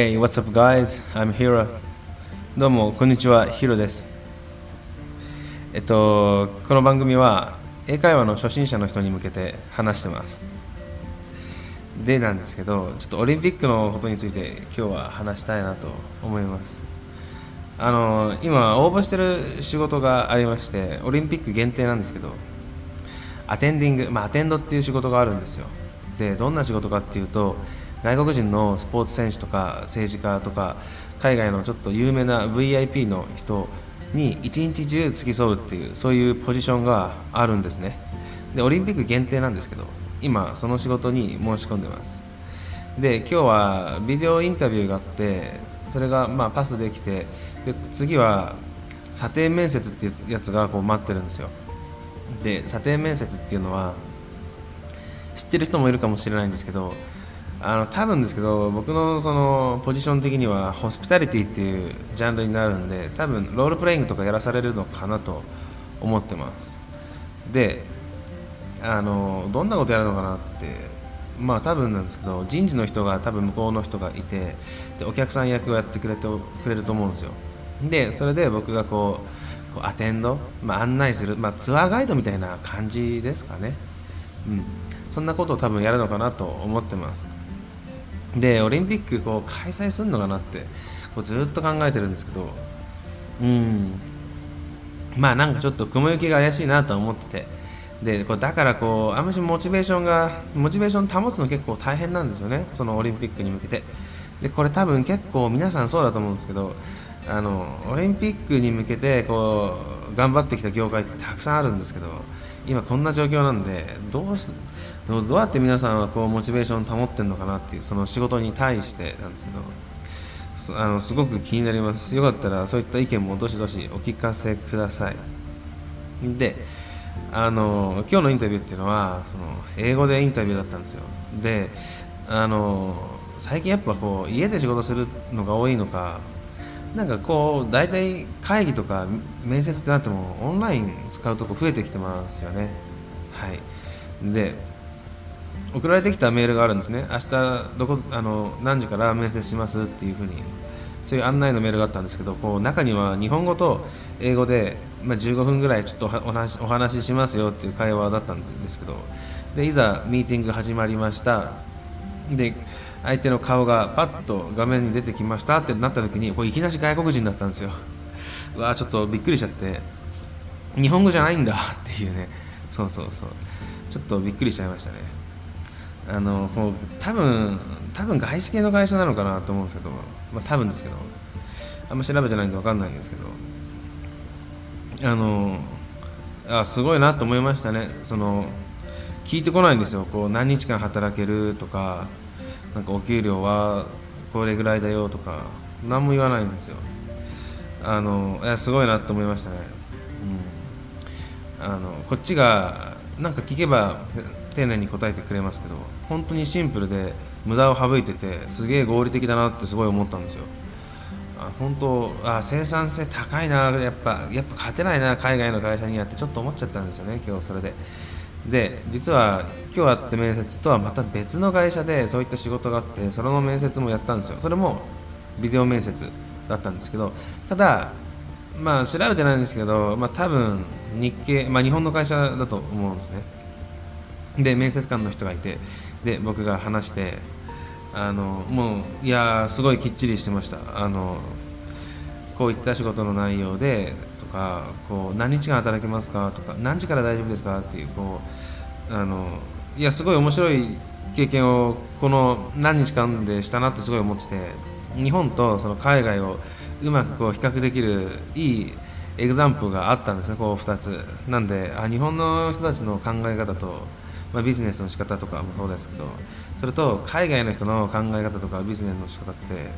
Hey, what's up, guys? I'm Hiro. どうも、こんにちは、ヒロです。えっと、この番組は英会話の初心者の人に向けて話してます。でなんですけど、ちょっとオリンピックのことについて今日は話したいなと思います。あの、今、応募してる仕事がありまして、オリンピック限定なんですけど、アテンディング、まあ、アテンドっていう仕事があるんですよ。で、どんな仕事かっていうと、外国人のスポーツ選手とか政治家とか、海外のちょっと有名な VIP の人に一日中付き添うっていう、そういうポジションがあるんですね。で、オリンピック限定なんですけど、今、その仕事に申し込んでます。で、今日はビデオインタビューがあって、それがまあパスできて、で次は査定面接っていうやつがこう待ってるんですよ。で査定面接っていうのは知ってる人もいるかもしれないんですけどあの多分ですけど僕のそのポジション的にはホスピタリティっていうジャンルになるんで多分ロールプレイングとかやらされるのかなと思ってます。であのどんなことやるのかなってまあ多分なんですけど人事の人が多分向こうの人がいてでお客さん役をやってくれてくれると思うんですよ。でそれで僕がこうこうアテンド、まあ、案内する、まあ、ツアーガイドみたいな感じですかね、うん、そんなことを多分やるのかなと思ってます。でオリンピックこう開催するのかなってこうずっと考えてるんですけど。うん。まあなんかちょっと雲行きが怪しいなと思ってて。でこうだからこうあんましモチベーションがモチベーション保つの結構大変なんですよね。そのオリンピックに向けて。でこれ多分結構皆さんそうだと思うんですけどあのオリンピックに向けてこう頑張ってきた業界ってたくさんあるんですけど今こんな状況なんでどうしどうやって皆さんはこうモチベーション保ってるのかなっていうその仕事に対してなんですけどあのすごく気になります。よかったらそういった意見もどしどしお聞かせください。であの今日のインタビューっていうのはその英語でインタビューだったんですよ。であの最近やっぱこう家で仕事するのが多いのかなんかこう大体会議とか面接ってなってもオンライン使うとこ増えてきてますよね。はい。で送られてきたメールがあるんですね。明日どこあの何時から面接しますっていうふうにそういう案内のメールがあったんですけどこう中には日本語と英語で、まあ、15分ぐらいちょっとお話お話ししますよっていう会話だったんですけどでいざミーティング始まりました。で相手の顔がパッと画面に出てきましたってなった時にこれいきなり外国人だったんですよ。わーちょっとびっくりしちゃって日本語じゃないんだっていうね。そうそうそう。ちょっとびっくりしちゃいましたね。あのこう多分多分外資系の会社なのかなと思うんですけど、まあ、多分ですけどあんま調べてないんで分かんないんですけどあのあすごいなと思いましたね。その聞いてこないんですよ。こう何日間働けるとかなんかお給料はこれぐらいだよとか何も言わないんですよ。あのいやすごいなと思いましたね、うん、あのこっちがなんか聞けば丁寧に答えてくれますけど本当にシンプルで無駄を省いててすげえ合理的だなってすごい思ったんですよ。あ本当あ生産性高いなやっぱやっぱ勝てないな海外の会社にやってちょっと思っちゃったんですよね今日それで。で実は今日あった面接とはまた別の会社でそういった仕事があってそれの面接もやったんですよ。それもビデオ面接だったんですけどただまあ調べてないんですけど、まあ、多分日系、まあ、日本の会社だと思うんですね。で面接官の人がいてで僕が話してあのもういやすごいきっちりしてました。あのこういった仕事の内容でかこう何日間働けますかとか何時から大丈夫ですかっていうこうあのいやすごい面白い経験をこの何日間でしたなってすごい思ってて日本とその海外をうまくこう比較できるいいエグザンプルがあったんですねこう2つ。なんであ日本の人たちの考え方と、まあ、ビジネスの仕方とかもそうですけどそれと海外の人の考え方とかビジネスの仕方って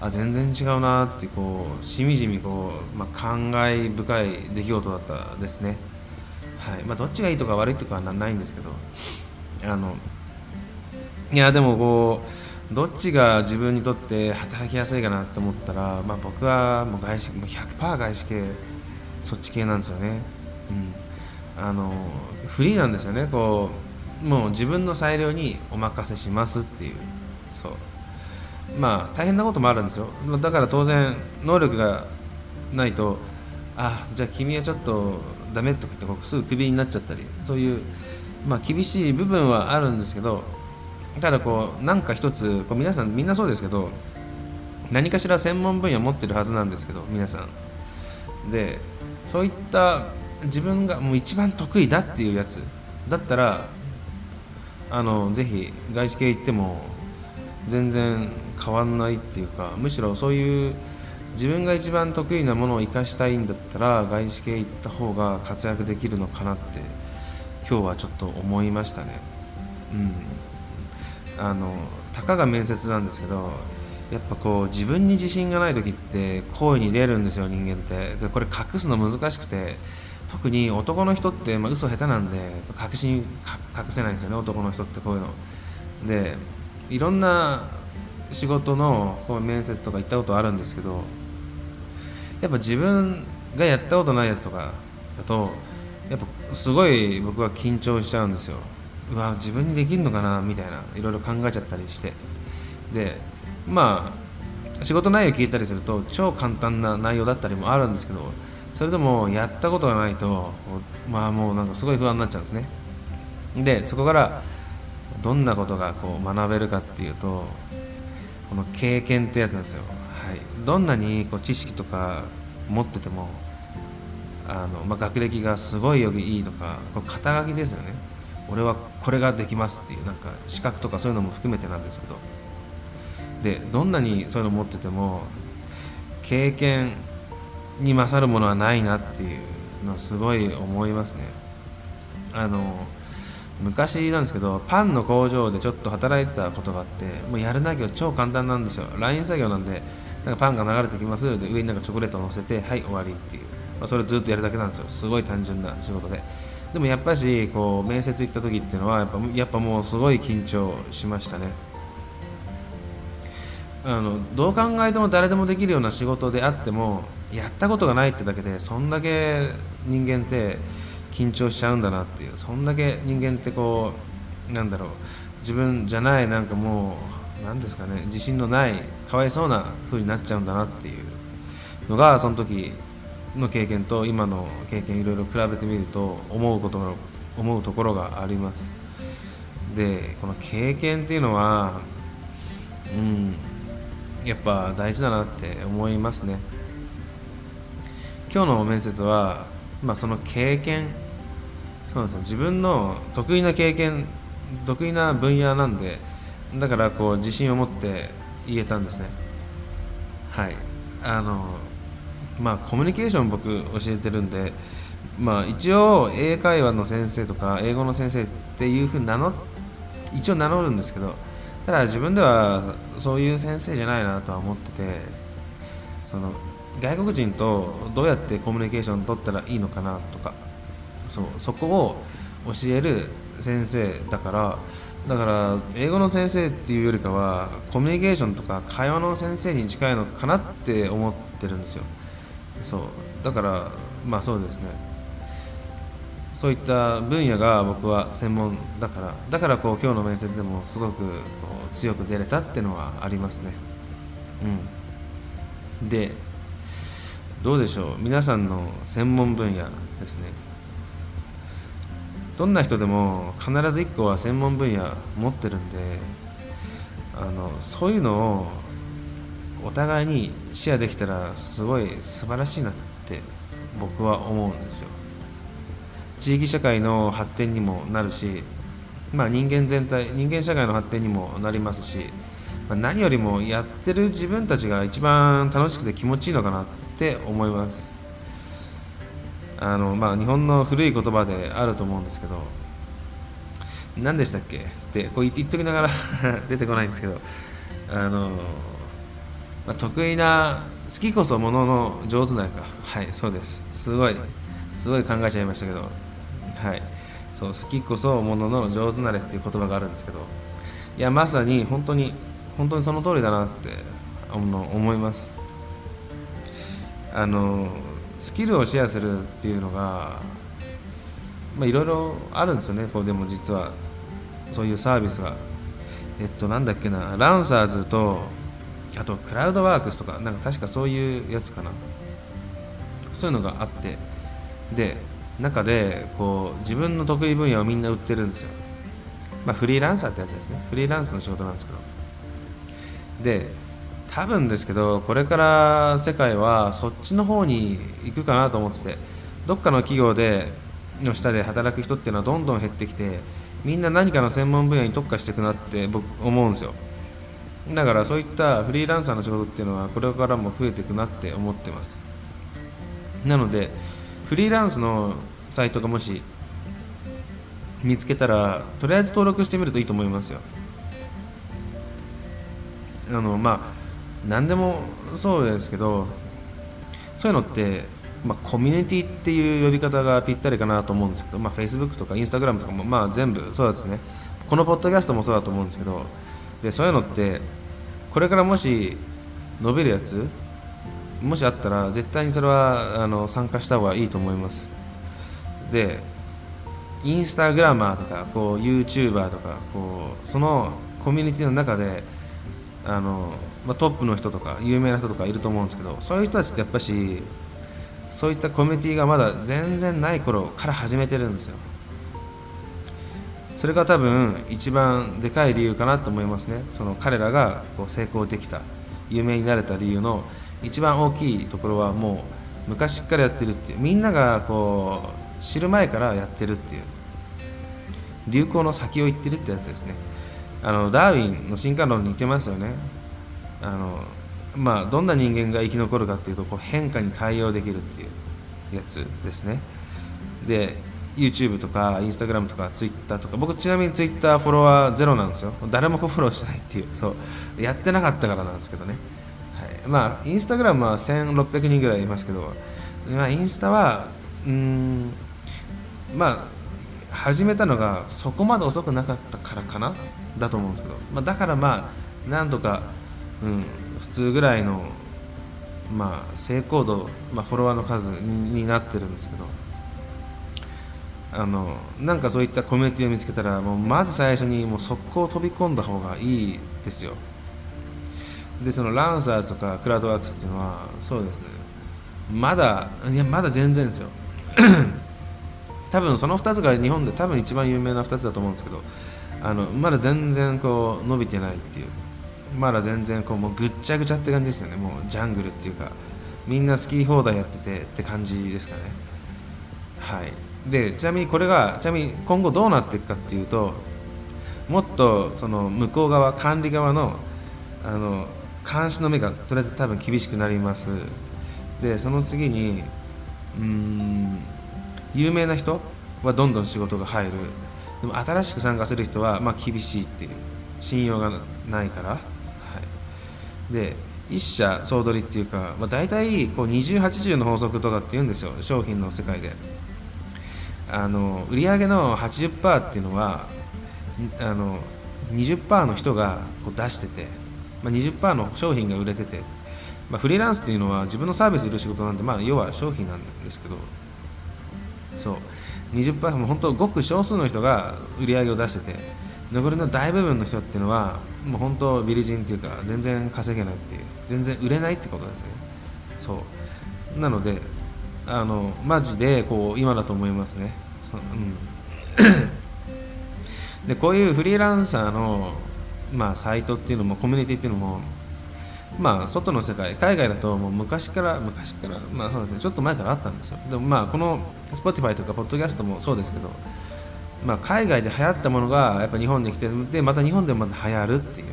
あ全然違うなってこうしみじみこう、まあ、感慨深い出来事だったですね。はい。まあどっちがいいとか悪いとかはないんですけど。あのいやでもこうどっちが自分にとって働きやすいかなと思ったら、まあ、僕はもう外資もう100%外資系そっち系なんですよね、うん、あのフリーなんですよね。こうもう自分の裁量にお任せしますっていう。そう。まあ大変なこともあるんですよ。だから当然能力がないとあじゃあ君はちょっとダメとか言ってすぐクビになっちゃったりそういうまあ厳しい部分はあるんですけどただこうなんか一つこう皆さんみんなそうですけど何かしら専門分野持ってるはずなんですけど皆さん。でそういった自分がもう一番得意だっていうやつ。だったらあのぜひ外資系行っても全然変わんないっていうかむしろそういう自分が一番得意なものを生かしたいんだったら外資系行った方が活躍できるのかなって今日はちょっと思いましたね。うん、あのたかが面接なんですけどやっぱこう自分に自信がない時って声に出るんですよ人間って。でこれ隠すの難しくて特に男の人って、まあ、嘘下手なんで隠し隠せないんですよね男の人ってこういうの。でいろんな仕事の面接とか行ったことあるんですけどやっぱ自分がやったことないやつとかだとやっぱすごい僕は緊張しちゃうんですよ。うわ自分にできるのかなみたいないろいろ考えちゃったりして。でまあ仕事内容聞いたりすると超簡単な内容だったりもあるんですけどそれでもやったことがないとまあもうなんかすごい不安になっちゃうんですね。でそこからどんなことがこう学べるかっていうとこの経験ってやつなんですよ、はい、どんなにこう知識とか持っててもあの、まあ、学歴がすごいよりいいとかこう肩書きですよね。俺はこれができますっていうなんか資格とかそういうのも含めてなんですけど。でどんなにそういうの持ってても経験に勝るものはないなっていうのはすごい思いますね。あの昔なんですけどパンの工場でちょっと働いてたことがあってもうやる作業超簡単なんですよ。LINE 作業なんでなんかパンが流れてきますで上になんかチョコレートを乗せてはい終わりっていう、まあ、それずっとやるだけなんですよ。すごい単純な仕事で。でもやっぱしこう面接行った時っていうのはやっぱやっぱもうすごい緊張しましたね。あのどう考えても誰でもできるような仕事であってもやったことがないってだけでそんだけ人間って緊張しちゃうんだなっていうそんだけ人間ってこうなんだろう自分じゃないなんかもう何ですかね自信のないかわいそうな風になっちゃうんだなっていうのがその時の経験と今の経験いろいろ比べてみると思うこと思うところがあります。でこの経験っていうのはうんやっぱ大事だなって思いますね。今日の面接は、まあ、その経験そうです自分の得意な経験得意な分野なんでだからこう自信を持って言えたんですね。はい。あのまあコミュニケーション僕教えてるんでまあ一応英会話の先生とか英語の先生っていうふうに名乗一応名乗るんですけどただ自分ではそういう先生じゃないなとは思っててその外国人とどうやってコミュニケーション取ったらいいのかなとか。そうそこを教える先生だから。だから英語の先生っていうよりかはコミュニケーションとか会話の先生に近いのかなって思ってるんですよ。そうだからまあそうですね。そういった分野が僕は専門だから。だからこう今日の面接でもすごくこう強く出れたっていうのはありますね。うん。でどうでしょう？皆さんの専門分野ですね。どんな人でも必ず1個は専門分野持ってるんであのそういうのをお互いにシェアできたらすごい素晴らしいなって僕は思うんですよ。地域社会の発展にもなるしまあ人間全体人間社会の発展にもなりますし、まあ、何よりもやってる自分たちが一番楽しくて気持ちいいのかなってって思います。あのまあ日本の古い言葉であると思うんですけど何でしたっけ？ってこう言っときながら 出てこないんですけどあの、まあ、得意な好きこそものの上手なれか。はいそうです。すごいすごい考えちゃいましたけど。はい。そう好きこそものの上手なれっていう言葉があるんですけどいやまさに本当に本当にその通りだなって思います。あのスキルをシェアするっていうのがいろいろあるんですよね。こうでも実はそういうサービスが。えっとなんだっけなランサーズとあとクラウドワークスとかなんか確かそういうやつかな。そういうのがあって。で中でこう自分の得意分野をみんな売ってるんですよ。まあフリーランサーってやつですね。フリーランスの仕事なんですけど。で多分ですけどこれから世界はそっちの方に行くかなと思っててどっかの企業での下で働く人っていうのはどんどん減ってきてみんな何かの専門分野に特化していくなって僕思うんですよ。だからそういったフリーランサーの仕事っていうのはこれからも増えていくなって思ってます。なのでフリーランスのサイトがもし見つけたらとりあえず登録してみるといいと思いますよ。あのまあ何でもそうですけどそういうのってまあ、コミュニティっていう呼び方がぴったりかなと思うんですけど、まあ、Facebook とか Instagram とかも、まあ、全部そうですね。このポッドキャストもそうだと思うんですけどでそういうのってこれからもし伸びるやつもしあったら絶対にそれはあの参加した方がいいと思います。でインスタグラマーとかこう YouTuber とかこうそのコミュニティの中であの、まあ、トップの人とか有名な人とかいると思うんですけどそういう人たちってやっぱしそういったコミュニティがまだ全然ない頃から始めてるんですよ。それが多分一番でかい理由かなと思いますね。その彼らがこう成功できた有名になれた理由の一番大きいところはもう昔からやってるっていうみんながこう知る前からやってるっていう流行の先を行ってるってやつですね。あのダーウィンの進化論に似てますよね。あのまあどんな人間が生き残るかっていうとこう変化に対応できるっていうやつですね。で YouTube とか Instagram とか Twitter とか僕ちなみに Twitter フォロワーゼロなんですよ。誰もフォローしてないっていうそう。やってなかったからなんですけどね、はい、まあ Instagram は1600人ぐらいいますけど、まあ、インスタはうんまあ始めたのがそこまで遅くなかったからかな。だと思うんですけど、まあ、だからまあなんとか、うん、普通ぐらいのまあ成功度、まあ、フォロワーの数になってるんですけど。あのなんかそういったコミュニティを見つけたらもうまず最初にもう速攻飛び込んだ方がいいですよ。でそのランサーズとかクラウドワークスっていうのはそうですね。まだいやまだ全然ですよ。多分その2つが日本で多分一番有名な2つだと思うんですけど。あのまだ全然こう伸びてないっていう。まだ全然こうもうぐっちゃぐちゃって感じですよね。もうジャングルっていうか。みんな好き放題やっててって感じですかね。はい。でちなみにこれがちなみに今後どうなっていくかっていうともっとその向こう側管理側のあの監視の目がとりあえず多分厳しくなります。でその次にうん有名な人はどんどん仕事が入る。でも新しく参加する人はまあ厳しいっていう信用がないから、はい、で一社総取りっていうか、まあ、大体こう2080の法則とかって言うんですよ。商品の世界で。あの売上の80%っていうのはあの20%の人がこう出してて、まあ、20%の商品が売れてて、まあ、フリーランスっていうのは自分のサービスいる仕事なんで、まあ、要は商品なんですけど。そう。20%も本当ごく少数の人が売り上げを出してて残りの大部分の人っていうのはもう本当ビリジンっていうか全然稼げないっていう全然売れないってことですね。そう。なのであのマジでこう今だと思いますね。そ。うん、でこういうフリーランサーの、まあ、サイトっていうのもコミュニティっていうのもまあ外の世界海外だともう昔から昔からまあそうですね。ちょっと前からあったんですよ。でもまあこの Spotify とかポッドキャストもそうですけどまあ海外で流行ったものがやっぱ日本に来てでまた日本でもまた流行るっていう。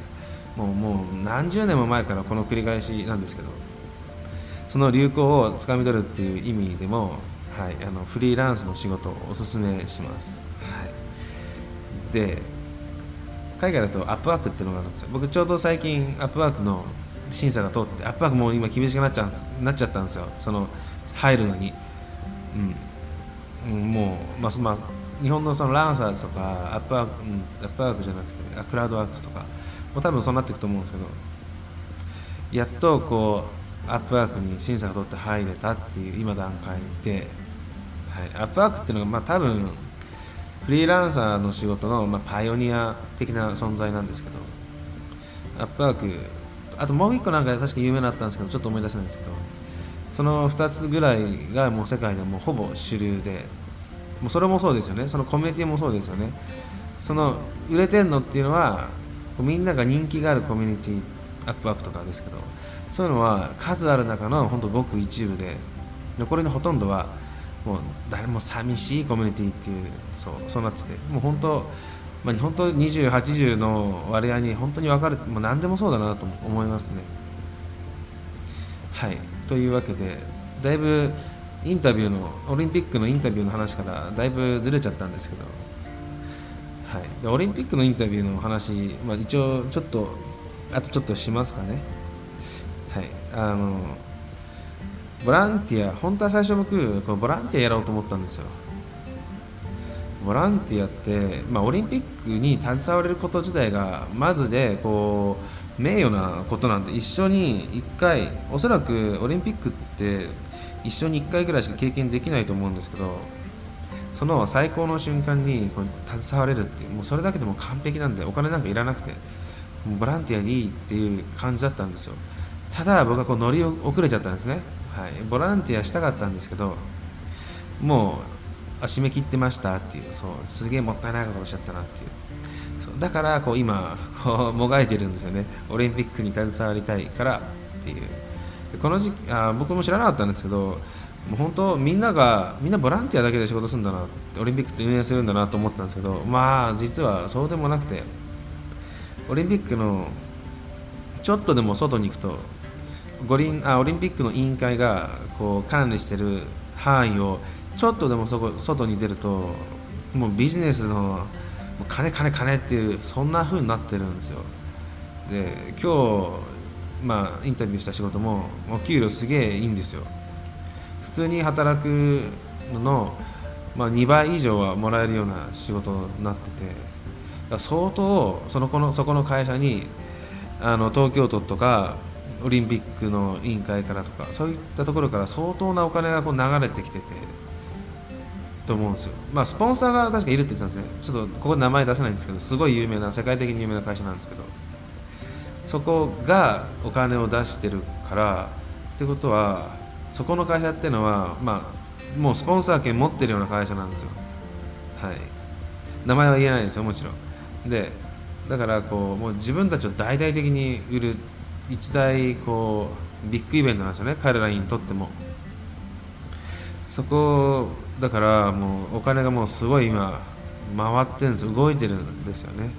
もうもう何十年も前からこの繰り返しなんですけどその流行をつかみ取るっていう意味でも、はい、あのフリーランスの仕事をおすすめします、はい、で海外だとアップワークっていうのがあるんですよ。僕ちょうど最近アップワークの審査が通ってアップワークもう今厳しくなっちゃうなっちゃったんですよ。その入るのに、うん、うん、もう、まあまあ、日本のそのランサーズとかアップワーク、うん、アップワークじゃなくてクラウドワークスとかもう多分そうなっていくと思うんですけどやっとこうアップワークに審査が通って入れたっていう今段階で、はい、アップワークっていうのがまあ多分フリーランサーの仕事のまあパイオニア的な存在なんですけどアップワークあともう一個なんか確か有名だったんですけどちょっと思い出せないんですけどその2つぐらいがもう世界でもほぼ主流でもうそれもそうですよね。そのコミュニティもそうですよね。その売れてんのっていうのはみんなが人気があるコミュニティアップワークとかですけどそういうのは数ある中の本当ごく一部で残りのほとんどはもう誰も寂しいコミュニティっていうそうそうなっててもう本当まあ、本当20、80の割合に本当に分かる、もう何でもそうだなと思いますね。はい、というわけで、だいぶインタビューの、オリンピックのインタビューの話からだいぶずれちゃったんですけど、はい、でオリンピックのインタビューの話、まあ、一応ちょっと、あとちょっとしますかね。はい、あのボランティア、本当は最初僕、こボランティアやろうと思ったんですよ。ボランティアって、まあ、オリンピックに携われること自体がまずでこう名誉なことなんで一緒に1回おそらくオリンピックって一緒に1回ぐらいしか経験できないと思うんですけどその最高の瞬間にこう携われるっていうもうそれだけでも完璧なんでお金なんかいらなくてボランティアでいいっていう感じだったんですよ。ただ僕はこう乗り遅れちゃったんですね、はい、ボランティアしたかったんですけどもうあ締め切ってましたっていう。そうすげえもったいないことしちゃったなっていう。そうだからこう今 こうもがいてるんですよね。オリンピックに携わりたいからっていう。この時期あ僕も知らなかったんですけどもう本当みんながみんなボランティアだけで仕事するんだなオリンピックって運営するんだなと思ったんですけどまあ実はそうでもなくてオリンピックのちょっとでも外に行くと五輪あオリンピックの委員会がこう管理してる範囲をちょっとでもそこ外に出るともうビジネスの金金金っていうそんな風になってるんですよ。で今日まあインタビューした仕事もお給料すげえいいんですよ。普通に働くのの、まあ、2倍以上はもらえるような仕事になってて相当そのこのそこの会社にあの東京都とかオリンピックの委員会からとかそういったところから相当なお金がこう流れてきてて。と思うんですよ。まあ、スポンサーが確かいるって言ってたんですね。ちょっとここで名前出せないんですけど、すごい有名な、世界的に有名な会社なんですけど、そこがお金を出してるから、ってことは、そこの会社っていうのは、まあ、もうスポンサー権持ってるような会社なんですよ。はい。名前は言えないですよ、もちろん。で、だからこう、もう自分たちを大々的に売る一大こうビッグイベントなんですよね、彼らにとっても。そこだからもうお金がもうすごい今回ってるんです。動いてるんですよね。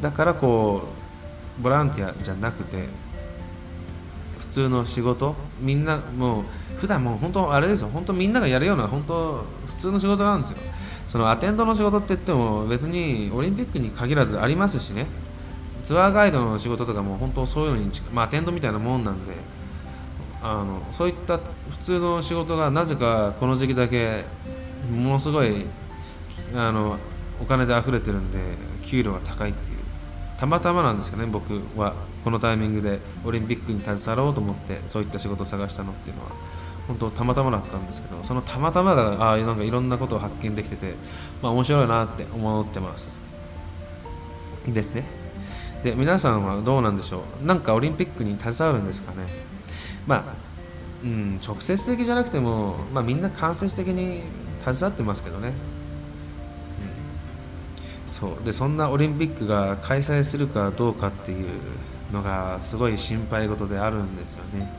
だからこうボランティアじゃなくて普通の仕事？みんなもう普段もう本当あれですよ。本当みんながやるような本当普通の仕事なんですよ。そのアテンドの仕事って言っても別にオリンピックに限らずありますしね。ツアーガイドの仕事とかも本当そういうのにまあアテンドみたいなもんなんで。あのそういった普通の仕事がなぜかこの時期だけものすごいあのお金で溢れてるんで給料が高いっていう。たまたまなんですかね僕は。このタイミングでオリンピックに携わろうと思ってそういった仕事を探したのっていうのは。本当たまたまだったんですけどそのたまたまがああなんかいろんなことを発見できててまあ面白いなって思ってます。ですね。で皆さんはどうなんでしょう。なんかオリンピックに携わるんですかね。まあ、うん、直接的じゃなくても、まあ、みんな間接的に携わってますけどね、うん、そう。でそんなオリンピックが開催するかどうかっていうのがすごい心配事であるんですよね。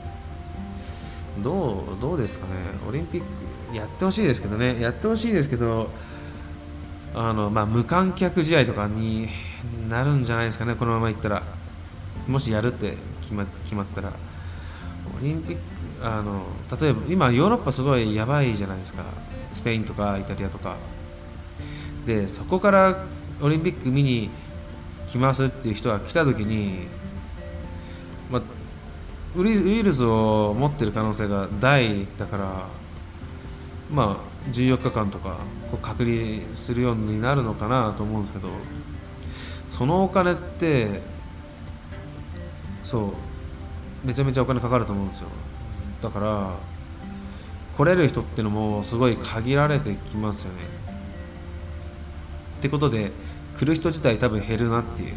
どうどうですかね。オリンピックやってほしいですけどね。やってほしいですけどあの、まあ、無観客試合とかになるんじゃないですかね。このままいったら。もしやるって決ま決まったら。オリンピックあの例えば今ヨーロッパすごいやばいじゃないですか。スペインとかイタリアとか。でそこからオリンピック見に来ますっていう人が来た時に、まあ、ウイルスを持ってる可能性が大だからまあ14日間とか隔離するようになるのかなと思うんですけどそのお金ってそうめちゃめちゃお金かかると思うんですよ。だから来れる人っていうのもすごい限られてきますよね。ってことで来る人自体多分減るなっていう。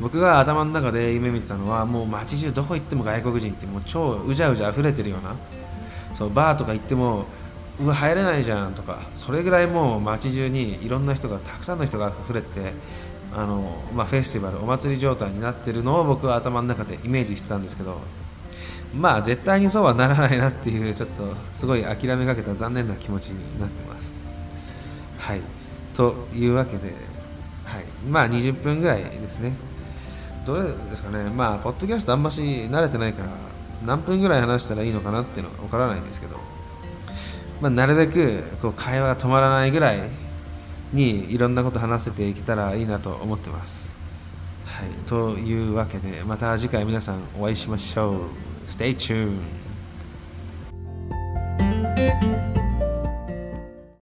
僕が頭の中で夢見てたのはもう街中どこ行っても外国人ってもう超うじゃうじゃ溢れてるような。そうバーとか行ってもうわ入れないじゃんとかそれぐらいもう街中にいろんな人がたくさんの人が溢れててあの、まあ、フェスティバルお祭り状態になってるのを僕は頭の中でイメージしてたんですけどまあ絶対にそうはならないなっていうちょっとすごい諦めかけた残念な気持ちになってます。はい。というわけで、はい、まあ20分ぐらいですね。どれですかね。まあポッドキャストあんまし慣れてないから何分ぐらい話したらいいのかなっていうのは分からないんですけど、まあ、なるべくこう会話が止まらないぐらいにいろんなこと話せていけたらいいなと思ってます。はい、というわけでまた次回皆さんお会いしましょう。Stay tuned